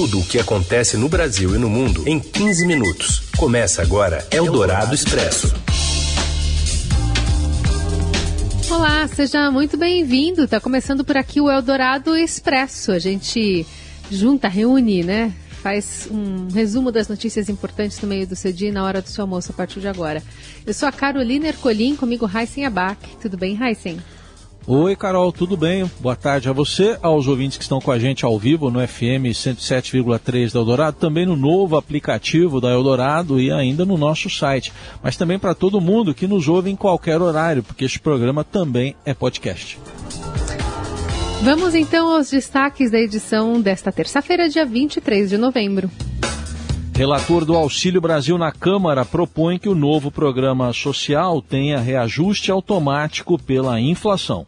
Tudo o que acontece no Brasil e no mundo em 15 minutos. Começa agora Eldorado Expresso. Olá, seja muito bem-vindo. Tá começando por aqui o Eldorado Expresso. A gente junta, reúne, né? Faz um resumo das notícias importantes no meio do seu dia e na hora do seu almoço a partir de agora. Eu sou a Carolina Ercolim, comigo Heisen Abac. Tudo bem, Heisen? Oi, Carol, tudo bem? Boa tarde a você, aos ouvintes que estão com a gente ao vivo no FM 107,3 da Eldorado, também no novo aplicativo da Eldorado e ainda no nosso site. Mas também para todo mundo que nos ouve em qualquer horário, porque este programa também é podcast. Vamos então aos destaques da edição desta terça-feira, dia 23 de novembro. Relator do Auxílio Brasil na Câmara propõe que o novo programa social tenha reajuste automático pela inflação.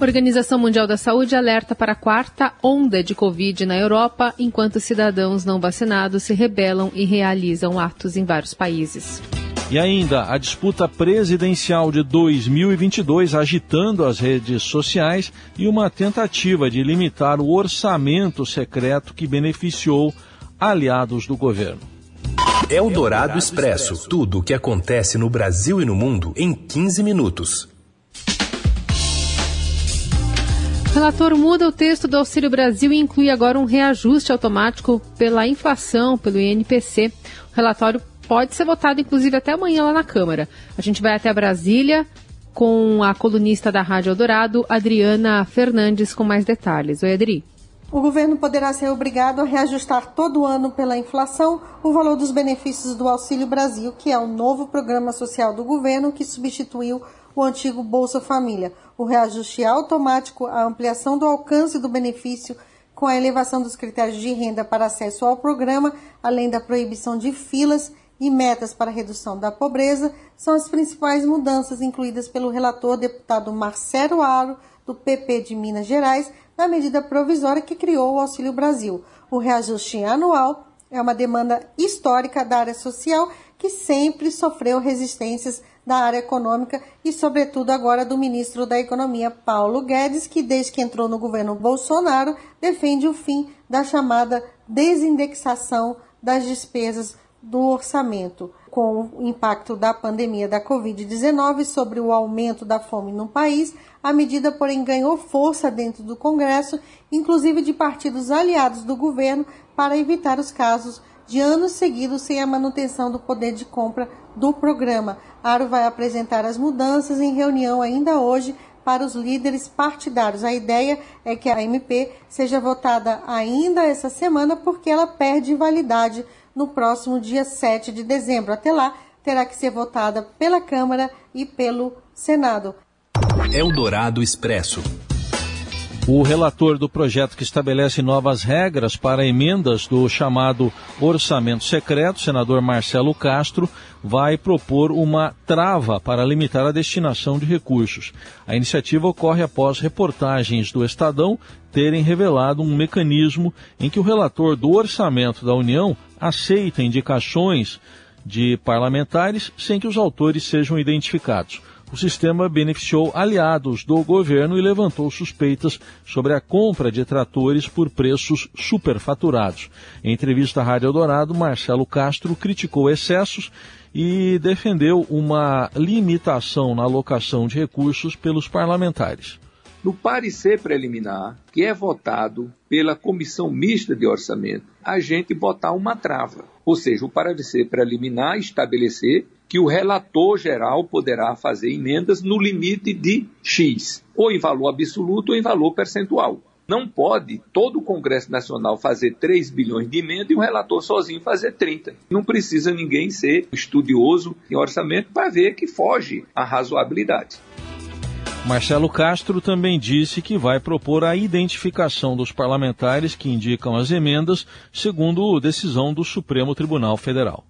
Organização Mundial da Saúde alerta para a quarta onda de Covid na Europa, enquanto cidadãos não vacinados se rebelam e realizam atos em vários países. E ainda a disputa presidencial de 2022 agitando as redes sociais e uma tentativa de limitar o orçamento secreto que beneficiou aliados do governo. Eldorado Expresso. Tudo o que acontece no Brasil e no mundo em 15 minutos. O relator muda o texto do Auxílio Brasil e inclui agora um reajuste automático pela inflação, pelo INPC. O relatório pode ser votado, inclusive, até amanhã lá na Câmara. A gente vai até Brasília com a colunista da Rádio Eldorado, Adriana Fernandes, com mais detalhes. Oi, Adri. O governo poderá ser obrigado a reajustar todo ano pela inflação o valor dos benefícios do Auxílio Brasil, que é o novo programa social do governo que substituiu o antigo Bolsa Família. O reajuste é automático, a ampliação do alcance do benefício com a elevação dos critérios de renda para acesso ao programa, além da proibição de filas e metas para redução da pobreza, são as principais mudanças incluídas pelo relator deputado Marcelo Aro, do PP de Minas Gerais, na medida provisória que criou o Auxílio Brasil. O reajuste anual é uma demanda histórica da área social que sempre sofreu resistências da área econômica e, sobretudo, agora do ministro da Economia, Paulo Guedes, que desde que entrou no governo Bolsonaro defende o fim da chamada desindexação das despesas do orçamento com o impacto da pandemia da Covid-19 sobre o aumento da fome no país, a medida, porém, ganhou força dentro do Congresso, inclusive de partidos aliados do governo, para evitar os casos de anos seguidos sem a manutenção do poder de compra do programa. Aro vai apresentar as mudanças em reunião ainda hoje para os líderes partidários. A ideia é que a MP seja votada ainda essa semana porque ela perde validade no próximo dia 7 de dezembro. Até lá, terá que ser votada pela Câmara e pelo Senado. Eldorado Expresso. O relator do projeto que estabelece novas regras para emendas do chamado orçamento secreto, senador Marcelo Castro, vai propor uma trava para limitar a destinação de recursos. A iniciativa ocorre após reportagens do Estadão terem revelado um mecanismo em que o relator do orçamento da União aceita indicações de parlamentares sem que os autores sejam identificados o sistema beneficiou aliados do governo e levantou suspeitas sobre a compra de tratores por preços superfaturados. Em entrevista à Rádio Eldorado, Marcelo Castro criticou excessos e defendeu uma limitação na alocação de recursos pelos parlamentares. No parecer preliminar, que é votado pela Comissão Mista de Orçamento, a gente botar uma trava. Ou seja, o parecer preliminar estabelecer que o relator geral poderá fazer emendas no limite de X, ou em valor absoluto ou em valor percentual. Não pode todo o Congresso Nacional fazer 3 bilhões de emenda e um relator sozinho fazer 30. Não precisa ninguém ser estudioso em orçamento para ver que foge à razoabilidade. Marcelo Castro também disse que vai propor a identificação dos parlamentares que indicam as emendas, segundo decisão do Supremo Tribunal Federal.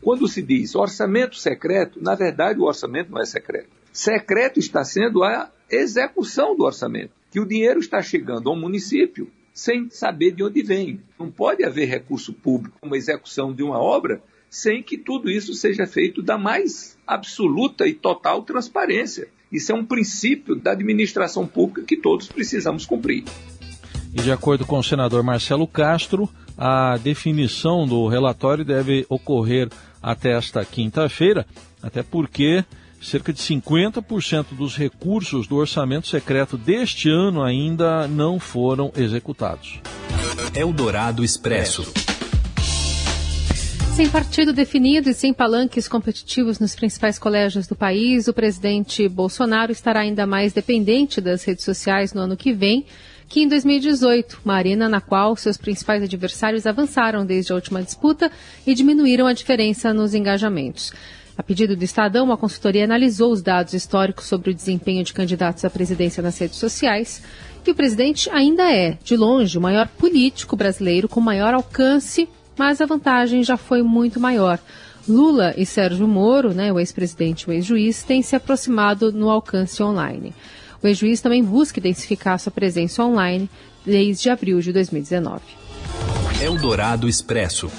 Quando se diz orçamento secreto, na verdade o orçamento não é secreto. Secreto está sendo a execução do orçamento, que o dinheiro está chegando ao município sem saber de onde vem. Não pode haver recurso público, uma execução de uma obra, sem que tudo isso seja feito da mais absoluta e total transparência. Isso é um princípio da administração pública que todos precisamos cumprir. E de acordo com o senador Marcelo Castro, a definição do relatório deve ocorrer até esta quinta-feira, até porque cerca de 50% dos recursos do orçamento secreto deste ano ainda não foram executados. Eldorado Expresso. Sem partido definido e sem palanques competitivos nos principais colégios do país, o presidente Bolsonaro estará ainda mais dependente das redes sociais no ano que vem que em 2018, uma arena na qual seus principais adversários avançaram desde a última disputa e diminuíram a diferença nos engajamentos. A pedido do Estadão, uma consultoria analisou os dados históricos sobre o desempenho de candidatos à presidência nas redes sociais e o presidente ainda é, de longe, o maior político brasileiro com maior alcance mas a vantagem já foi muito maior. Lula e Sérgio Moro, né, o ex-presidente e o ex-juiz, têm se aproximado no alcance online. O ex-juiz também busca intensificar sua presença online desde abril de 2019. Eldorado Expresso.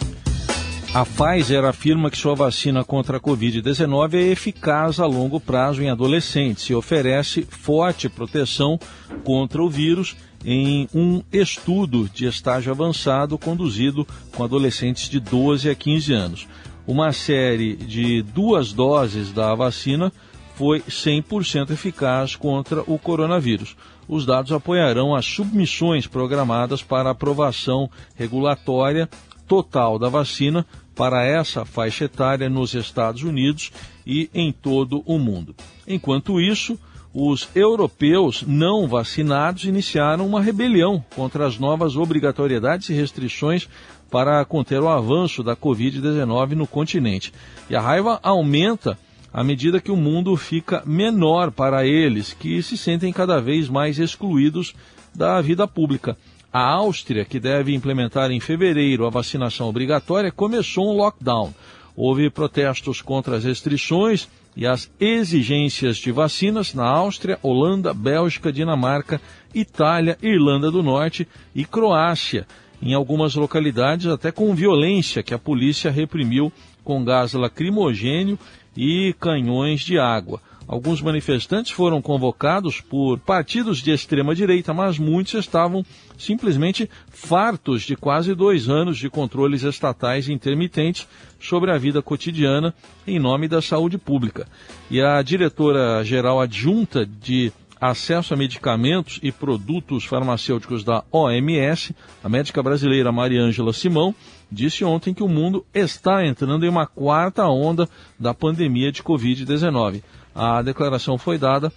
A Pfizer afirma que sua vacina contra a Covid-19 é eficaz a longo prazo em adolescentes e oferece forte proteção contra o vírus em um estudo de estágio avançado conduzido com adolescentes de 12 a 15 anos. Uma série de duas doses da vacina foi 100% eficaz contra o coronavírus. Os dados apoiarão as submissões programadas para aprovação regulatória total da vacina para essa faixa etária nos Estados Unidos e em todo o mundo. Enquanto isso, os europeus não vacinados iniciaram uma rebelião contra as novas obrigatoriedades e restrições para conter o avanço da Covid-19 no continente. E a raiva aumenta à medida que o mundo fica menor para eles, que se sentem cada vez mais excluídos da vida pública. A Áustria, que deve implementar em fevereiro a vacinação obrigatória, começou um lockdown. Houve protestos contra as restrições e as exigências de vacinas na Áustria, Holanda, Bélgica, Dinamarca, Itália, Irlanda do Norte e Croácia, em algumas localidades até com violência que a polícia reprimiu com gás lacrimogênio e canhões de água. Alguns manifestantes foram convocados por partidos de extrema direita, mas muitos estavam simplesmente fartos de quase dois anos de controles estatais intermitentes sobre a vida cotidiana em nome da saúde pública. E a diretora-geral adjunta de acesso a medicamentos e produtos farmacêuticos da OMS, a médica brasileira Mariângela Simão, disse ontem que o mundo está entrando em uma quarta onda da pandemia de Covid-19. A declaração foi dada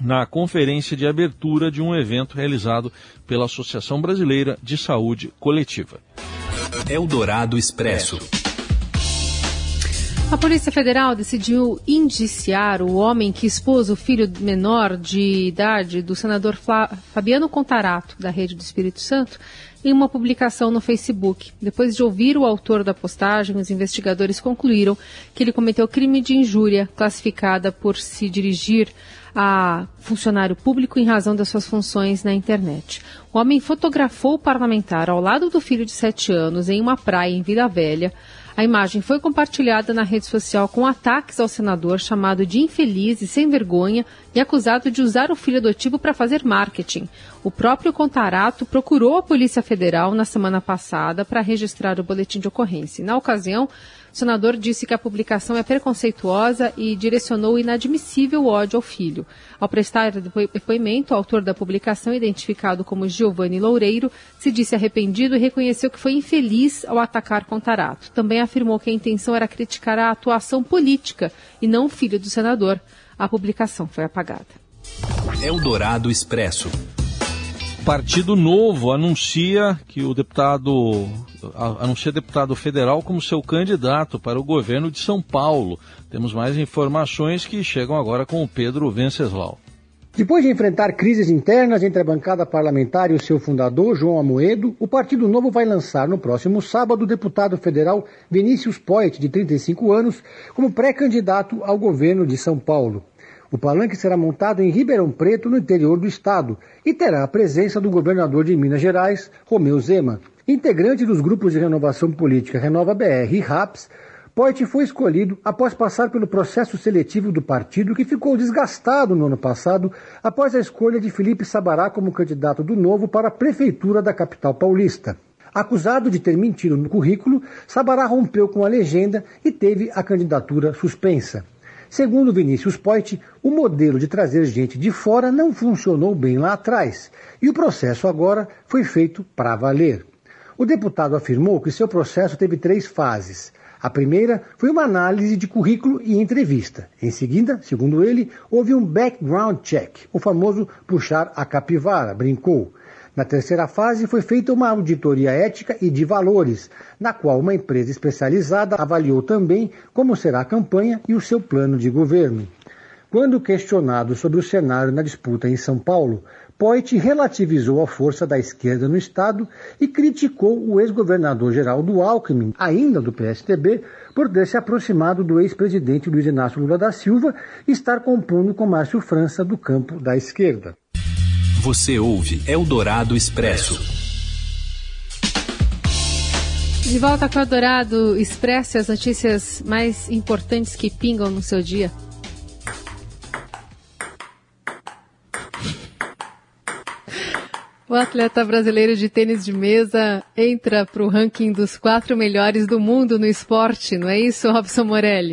na conferência de abertura de um evento realizado pela Associação Brasileira de Saúde Coletiva. Eldorado Expresso. A Polícia Federal decidiu indiciar o homem que expôs o filho menor de idade do senador Fabiano Contarato, da Rede do Espírito Santo, em uma publicação no Facebook. Depois de ouvir o autor da postagem, os investigadores concluíram que ele cometeu crime de injúria, classificada por se dirigir a funcionário público em razão das suas funções na internet. O homem fotografou o parlamentar ao lado do filho de 7 anos em uma praia em Vila Velha. A imagem foi compartilhada na rede social com ataques ao senador chamado de infeliz e sem vergonha e acusado de usar o filho adotivo para fazer marketing. O próprio Contarato procurou a Polícia Federal na semana passada para registrar o boletim de ocorrência. Na ocasião, o senador disse que a publicação é preconceituosa e direcionou inadmissível ódio ao filho. Ao prestar depoimento, o autor da publicação, identificado como Giovanni Loureiro, se disse arrependido e reconheceu que foi infeliz ao atacar Contarato. Também afirmou que a intenção era criticar a atuação política e não o filho do senador. A publicação foi apagada. Eldorado Expresso. Partido Novo anuncia que o deputado anuncia deputado federal como seu candidato para o governo de São Paulo. Temos mais informações que chegam agora com o Pedro Venceslau. Depois de enfrentar crises internas entre a bancada parlamentar e o seu fundador, João Amoedo, o Partido Novo vai lançar no próximo sábado o deputado federal Vinícius Poit, de 35 anos, como pré-candidato ao governo de São Paulo. O palanque será montado em Ribeirão Preto, no interior do estado, e terá a presença do governador de Minas Gerais, Romeu Zema. Integrante dos grupos de renovação política Renova BR e RAPS, Poit foi escolhido após passar pelo processo seletivo do partido que ficou desgastado no ano passado após a escolha de Felipe Sabará como candidato do Novo para a prefeitura da capital paulista. Acusado de ter mentido no currículo, Sabará rompeu com a legenda e teve a candidatura suspensa. Segundo Vinícius Poit, o modelo de trazer gente de fora não funcionou bem lá atrás e o processo agora foi feito para valer. O deputado afirmou que seu processo teve três fases. A primeira foi uma análise de currículo e entrevista. Em seguida, segundo ele, houve um background check, o famoso puxar a capivara, brincou. Na terceira fase, foi feita uma auditoria ética e de valores, na qual uma empresa especializada avaliou também como será a campanha e o seu plano de governo. Quando questionado sobre o cenário na disputa em São Paulo, Poit relativizou a força da esquerda no Estado e criticou o ex-governador Geraldo Alckmin, ainda do PSDB, por ter se aproximado do ex-presidente Luiz Inácio Lula da Silva e estar compondo com Márcio França do campo da esquerda. Você ouve Eldorado Expresso. De volta com o Eldorado Expresso, as notícias mais importantes que pingam no seu dia. O atleta brasileiro de tênis de mesa entra para o ranking dos quatro melhores do mundo no esporte, não é isso, Robson Morelli?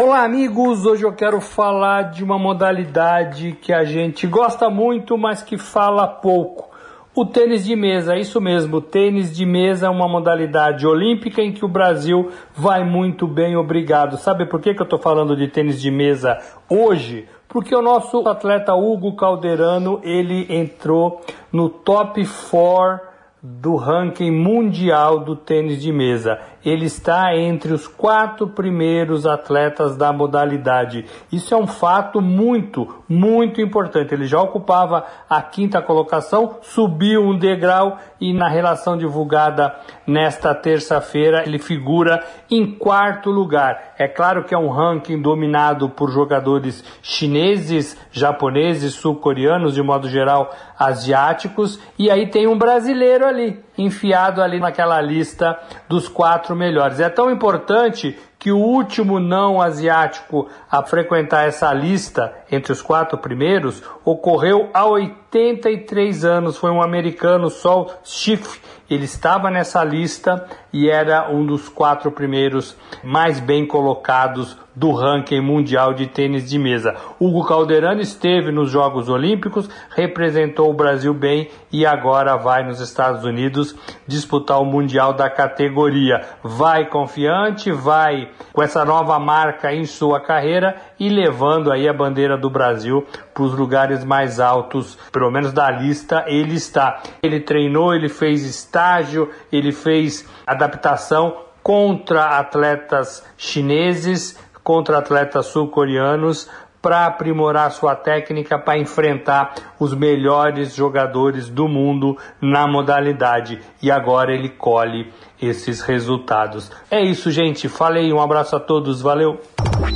Olá, amigos! Hoje eu quero falar de uma modalidade que a gente gosta muito, mas que fala pouco. O tênis de mesa, isso mesmo, o tênis de mesa é uma modalidade olímpica em que o Brasil vai muito bem, obrigado. Sabe por que, que eu estou falando de tênis de mesa hoje? Porque o nosso atleta Hugo Calderano, ele entrou no top 4 do ranking mundial do tênis de mesa ele está entre os quatro primeiros atletas da modalidade. Isso é um fato muito, muito importante. Ele já ocupava a quinta colocação, subiu um degrau e na relação divulgada nesta terça-feira ele figura em quarto lugar. É claro que é um ranking dominado por jogadores chineses, japoneses, sul-coreanos, de modo geral asiáticos, e aí tem um brasileiro ali, enfiado ali naquela lista dos quatro melhores. É tão importante que o último não asiático a frequentar essa lista entre os quatro primeiros ocorreu há 83 anos. Foi um americano, Sol Schiff. Ele estava nessa lista e era um dos quatro primeiros mais bem colocados do ranking mundial de tênis de mesa. Hugo Calderano esteve nos Jogos Olímpicos, representou o Brasil bem e agora vai nos Estados Unidos disputar o Mundial da categoria. Vai confiante, vai com essa nova marca em sua carreira e levando aí a bandeira do Brasil para os lugares mais altos, pelo menos da lista ele está. Ele treinou, ele fez estágio, ele fez adaptação contra atletas chineses, contra atletas sul-coreanos para aprimorar sua técnica para enfrentar os melhores jogadores do mundo na modalidade. E agora ele colhe esses resultados. É isso, gente. Falei, um abraço a todos, valeu.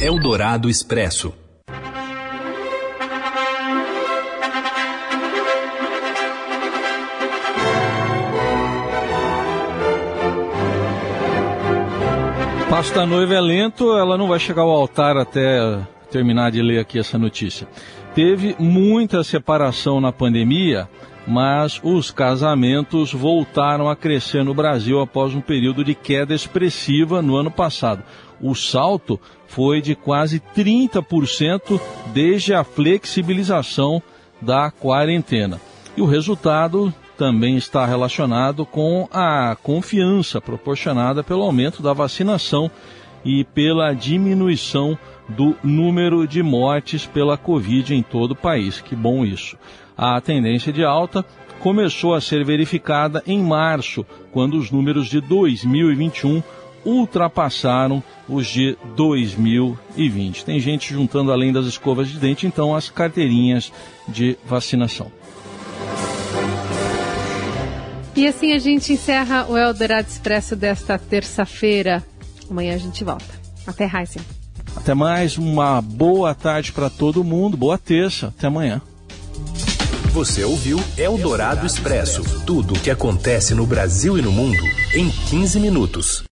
Eldorado Expresso. passo da noiva é lento, ela não vai chegar ao altar até terminar de ler aqui essa notícia. Teve muita separação na pandemia, mas os casamentos voltaram a crescer no Brasil após um período de queda expressiva no ano passado. O salto foi de quase 30% desde a flexibilização da quarentena. E o resultado também está relacionado com a confiança proporcionada pelo aumento da vacinação e pela diminuição do número de mortes pela Covid em todo o país. Que bom isso. A tendência de alta começou a ser verificada em março, quando os números de 2021 ultrapassaram os de 2020. Tem gente juntando além das escovas de dente, então, as carteirinhas de vacinação. E assim a gente encerra o Eldorado Expresso desta terça-feira. Amanhã a gente volta. Até, Heisen. Até mais, uma boa tarde para todo mundo, boa terça, até amanhã. Você ouviu Eldorado Expresso tudo o que acontece no Brasil e no mundo em 15 minutos.